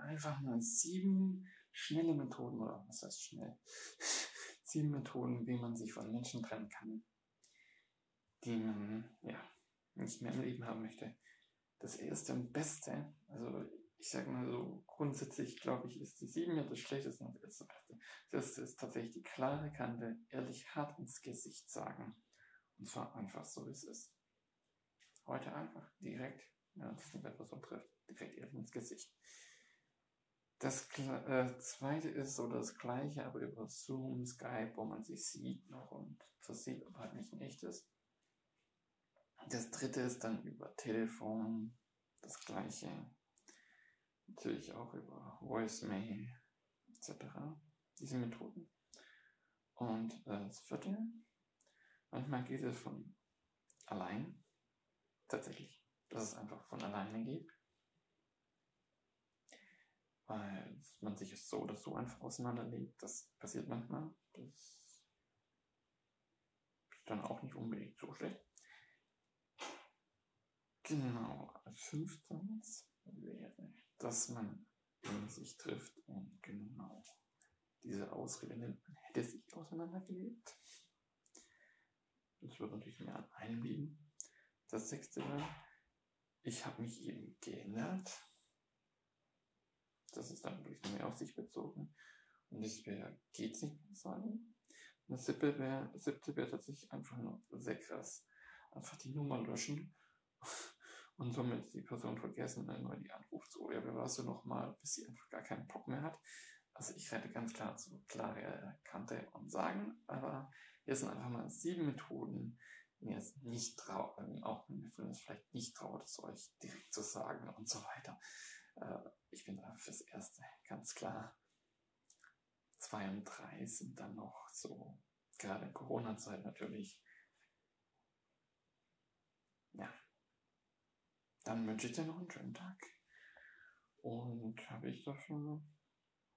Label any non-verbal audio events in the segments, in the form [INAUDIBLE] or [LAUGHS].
einfach mal sieben schnelle Methoden, oder was heißt schnell? [LAUGHS] sieben Methoden, wie man sich von Menschen trennen kann, die man, ja, nicht mehr im Leben haben möchte. Das erste und beste, also ich sage mal so, grundsätzlich glaube ich, ist die 7 ja das schlechteste und das beste. Das erste ist tatsächlich die klare Kante, ehrlich hart ins Gesicht sagen. Und zwar einfach so, wie es ist. Heute einfach direkt, ja, das nicht etwas so trifft, direkt ehrlich ins Gesicht. Das äh, zweite ist so das gleiche, aber über Zoom, Skype, wo man sich sieht noch und das sieht, aber halt nicht in echt ist. Das dritte ist dann über Telefon, das gleiche. Natürlich auch über Voicemail etc. Diese Methoden. Und äh, das vierte, manchmal geht es von allein. Tatsächlich. Dass es einfach von alleine geht. Weil man sich so oder so einfach auseinanderlegt. Das passiert manchmal. Das ist dann auch nicht unbedingt so schlecht. Genau, fünftens wäre, dass man sich trifft und genau diese Ausrede nimmt, man hätte sich auseinandergelebt. Das wird natürlich mehr an einem liegen. Das sechste war, ich habe mich eben geändert. Das ist dann wirklich mehr auf sich bezogen. Und das wäre, geht's nicht mehr sagen. Und das siebte wäre, siebte wäre tatsächlich einfach nur sehr krass. Einfach die Nummer löschen [LAUGHS] und somit die Person vergessen, wenn man die anruft, so, ja, wer warst du nochmal, bis sie einfach gar keinen Bock mehr hat. Also ich rede ganz klar zu klare Kante und sagen, aber hier sind einfach mal sieben Methoden, mir es nicht traut, auch wenn mir es vielleicht nicht traut, es euch direkt zu sagen und so weiter. Äh, ich bin da fürs Erste, ganz klar. Zwei und drei sind dann noch so, gerade in Corona-Zeit natürlich, ja, dann wünsche ich dir noch einen schönen Tag. Und habe ich da schon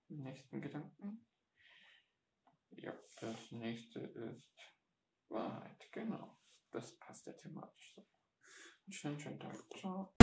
den nächsten Gedanken? Ja, das nächste ist Wahrheit. Genau. Das passt ja thematisch so. Einen schönen, schönen Tag. Ciao.